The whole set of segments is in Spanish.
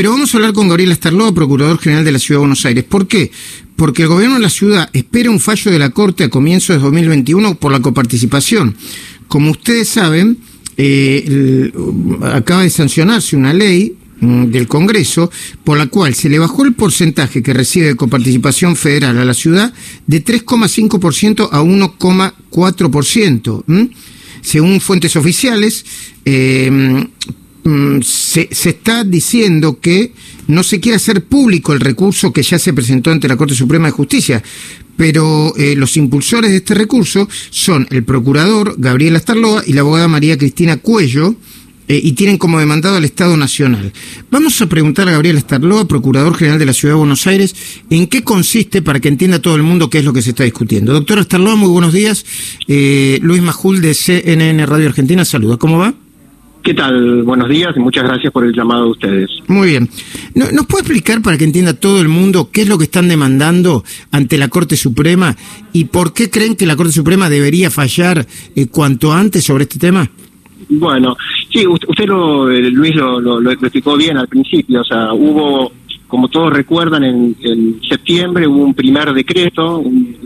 pero vamos a hablar con Gabriel Astarloa, Procurador General de la Ciudad de Buenos Aires. ¿Por qué? Porque el gobierno de la ciudad espera un fallo de la Corte a comienzos de 2021 por la coparticipación. Como ustedes saben, eh, acaba de sancionarse una ley mm, del Congreso, por la cual se le bajó el porcentaje que recibe de coparticipación federal a la ciudad de 3,5% a 1,4%. Según fuentes oficiales, eh, mm, se, está diciendo que no se quiere hacer público el recurso que ya se presentó ante la Corte Suprema de Justicia, pero eh, los impulsores de este recurso son el procurador Gabriel Astarloa y la abogada María Cristina Cuello, eh, y tienen como demandado al Estado Nacional. Vamos a preguntar a Gabriel Astarloa, Procurador General de la Ciudad de Buenos Aires, en qué consiste para que entienda todo el mundo qué es lo que se está discutiendo. Doctor Astarloa, muy buenos días. Eh, Luis Majul de CNN Radio Argentina, saluda. ¿Cómo va? ¿Qué tal? Buenos días y muchas gracias por el llamado de ustedes. Muy bien. ¿Nos puede explicar para que entienda todo el mundo qué es lo que están demandando ante la Corte Suprema y por qué creen que la Corte Suprema debería fallar eh, cuanto antes sobre este tema? Bueno, sí, usted lo, eh, Luis lo, explicó bien al principio, o sea, hubo, como todos recuerdan, en, septiembre hubo un primer decreto, un,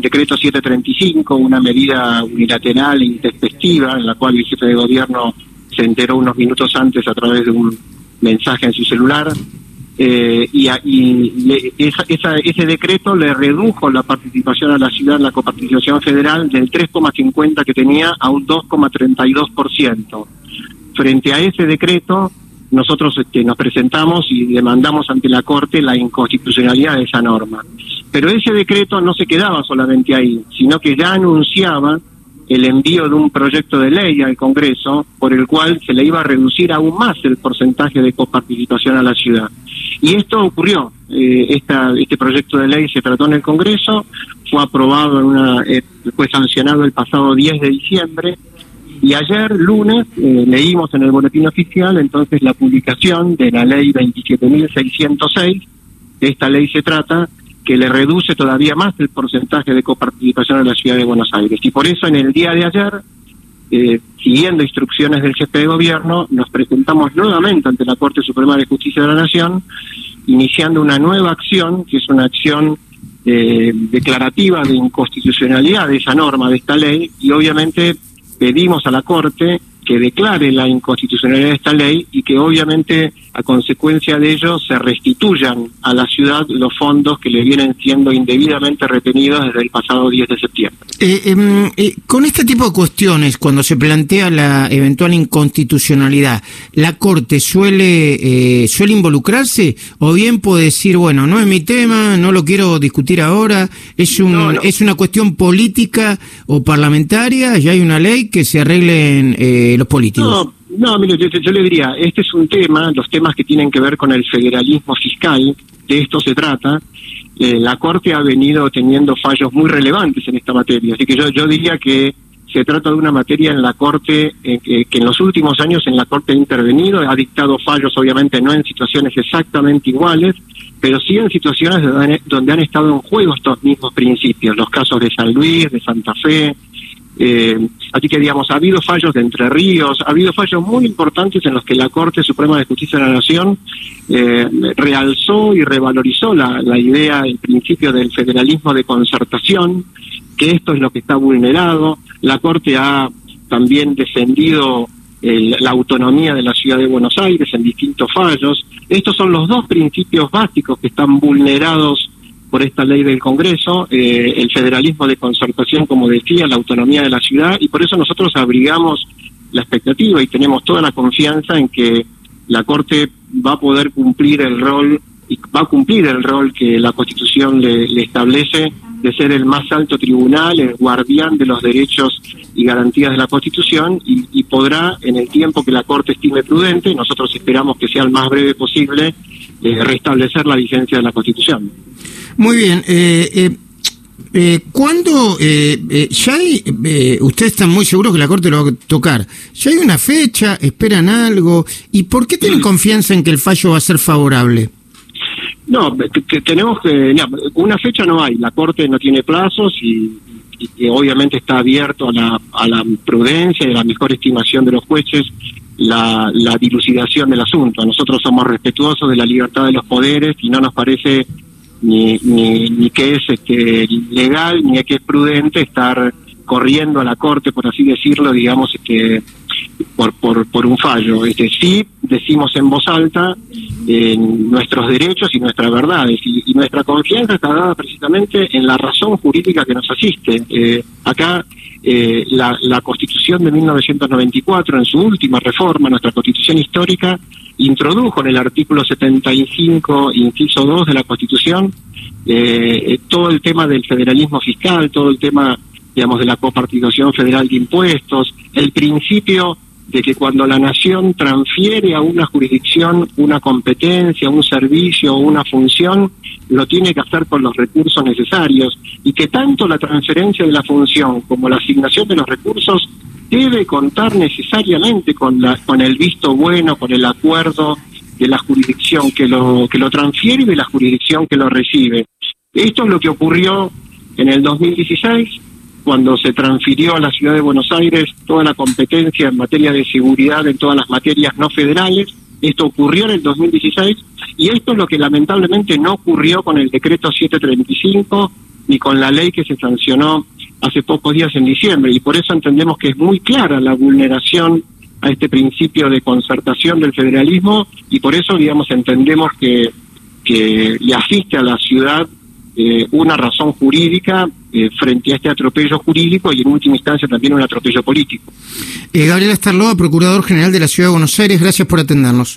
decreto 735, una medida unilateral e intempestiva, en la cual el jefe de gobierno se enteró unos minutos antes a través de un mensaje en su celular, eh, y, ese decreto le redujo la participación a la ciudad en la coparticipación federal del 3,50 que tenía a un 2,32%. Frente a ese decreto, nosotros este, nos presentamos y demandamos ante la Corte la inconstitucionalidad de esa norma. Pero ese decreto no se quedaba solamente ahí, sino que ya anunciaba el envío de un proyecto de ley al Congreso por el cual se le iba a reducir aún más el porcentaje de coparticipación a la ciudad. Y esto ocurrió. Eh, esta, este proyecto de ley se trató en el Congreso, fue aprobado, en una, eh, fue sancionado el pasado 10 de diciembre. Y ayer, lunes, eh, leímos en el boletín oficial entonces la publicación de la ley 27.606. De esta ley se trata que le reduce todavía más el porcentaje de coparticipación en la ciudad de Buenos Aires. Y por eso en el día de ayer, eh, siguiendo instrucciones del jefe de gobierno, nos presentamos nuevamente ante la Corte Suprema de Justicia de la Nación, iniciando una nueva acción, que es una acción eh, declarativa de inconstitucionalidad de esa norma, de esta ley, y obviamente pedimos a la Corte que declare la inconstitucionalidad de esta ley y que obviamente a consecuencia de ello se restituyan a la ciudad los fondos que le vienen siendo indebidamente retenidos desde el pasado 10 de septiembre. Eh, em, eh, con este tipo de cuestiones, cuando se plantea la eventual inconstitucionalidad, ¿la Corte suele, eh, suele involucrarse o bien puede decir, bueno, no es mi tema, no lo quiero discutir ahora, es, un, es una cuestión política o parlamentaria, ya hay una ley que se arreglen los políticos? No, mire, yo, le diría, este es un tema, los temas que tienen que ver con el federalismo fiscal, de esto se trata. Eh, la Corte ha venido teniendo fallos muy relevantes en esta materia, así que yo, yo diría que se trata de una materia en la Corte eh, que, en los últimos años en la Corte ha intervenido, ha dictado fallos, obviamente no en situaciones exactamente iguales, pero sí en situaciones donde han estado en juego estos mismos principios, los casos de San Luis, de Santa Fe, eh, así que, digamos, ha habido fallos de Entre Ríos, ha habido fallos muy importantes en los que la Corte Suprema de Justicia de la Nación eh, realzó y revalorizó la, idea, el principio del federalismo de concertación, que esto es lo que está vulnerado. La Corte ha también defendido la autonomía de la ciudad de Buenos Aires en distintos fallos. Estos son los dos principios básicos que están vulnerados por esta ley del Congreso, eh, el federalismo de concertación, como decía, la autonomía de la ciudad, y por eso nosotros abrigamos la expectativa y tenemos toda la confianza en que la Corte va a poder cumplir el rol y va a cumplir el rol que la Constitución le, establece de ser el más alto tribunal, el guardián de los derechos y garantías de la Constitución y, podrá, en el tiempo que la Corte estime prudente, nosotros esperamos que sea el más breve posible, eh, restablecer la vigencia de la Constitución. Muy bien. Eh, eh, eh ¿Cuándo eh, ya hay, ustedes están muy seguros que la Corte lo va a tocar? ¿Ya hay una fecha? ¿Esperan algo? ¿Y por qué tienen confianza en que el fallo va a ser favorable? No, tenemos que, una fecha no hay, la Corte no tiene plazos y, y obviamente está abierto a la, a la prudencia y a la mejor estimación de los jueces la, la dilucidación del asunto. Nosotros somos respetuosos de la libertad de los poderes y no nos parece ni, ni, ni que es este, legal ni que es prudente estar corriendo a la corte, por así decirlo, digamos, este, por, por, por un fallo. Este, sí decimos en voz alta eh, nuestros derechos y nuestras verdades, y, y, nuestra confianza está dada precisamente en la razón jurídica que nos asiste. Eh, acá eh, la, la Constitución de 1994, en su última reforma, nuestra Constitución histórica, introdujo en el artículo 75, inciso 2 de la Constitución, eh, todo el tema del federalismo fiscal, todo el tema digamos, de la copartización federal de impuestos, el principio de que cuando la nación transfiere a una jurisdicción una competencia, un servicio o una función, lo tiene que hacer con los recursos necesarios y que tanto la transferencia de la función como la asignación de los recursos debe contar necesariamente con la con el visto bueno, con el acuerdo de la jurisdicción que lo que lo transfiere y de la jurisdicción que lo recibe. Esto es lo que ocurrió en el 2016 cuando se transfirió a la ciudad de Buenos Aires toda la competencia en materia de seguridad en todas las materias no federales. Esto ocurrió en el 2016 y esto es lo que lamentablemente no ocurrió con el decreto 735 ni con la ley que se sancionó hace pocos días en diciembre y por eso entendemos que es muy clara la vulneración a este principio de concertación del federalismo y por eso digamos entendemos que que le asiste a la ciudad eh, una razón jurídica eh, frente a este atropello jurídico y en última instancia también un atropello político. Eh, Gabriel Estarloa, Procurador General de la Ciudad de Buenos Aires, gracias por atendernos.